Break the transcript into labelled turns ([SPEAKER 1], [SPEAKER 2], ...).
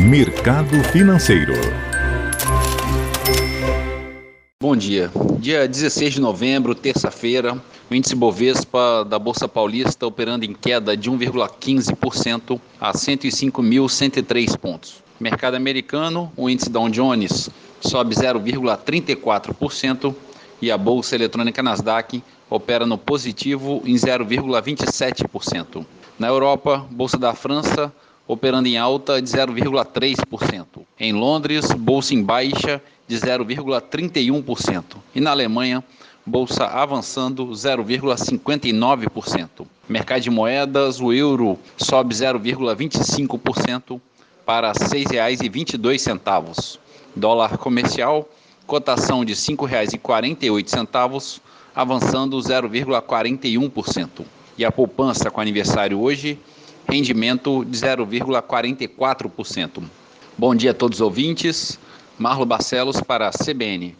[SPEAKER 1] Mercado Financeiro.
[SPEAKER 2] Bom dia. Dia 16 de novembro, terça-feira, o índice Bovespa da Bolsa Paulista operando em queda de 1,15% a 105.103 pontos. Mercado americano, o índice Dow Jones sobe 0,34% e a bolsa eletrônica Nasdaq opera no positivo em 0,27%. Na Europa, bolsa da França operando em alta de 0,3%. Em Londres, bolsa em baixa de 0,31%. E na Alemanha, bolsa avançando 0,59%. Mercado de moedas, o euro sobe 0,25% para R$ 6,22. Dólar comercial, cotação de R$ 5,48, avançando 0,41%. E a poupança com aniversário hoje, rendimento de 0,44%. Bom dia a todos os ouvintes. Marlo Barcelos para a CBN.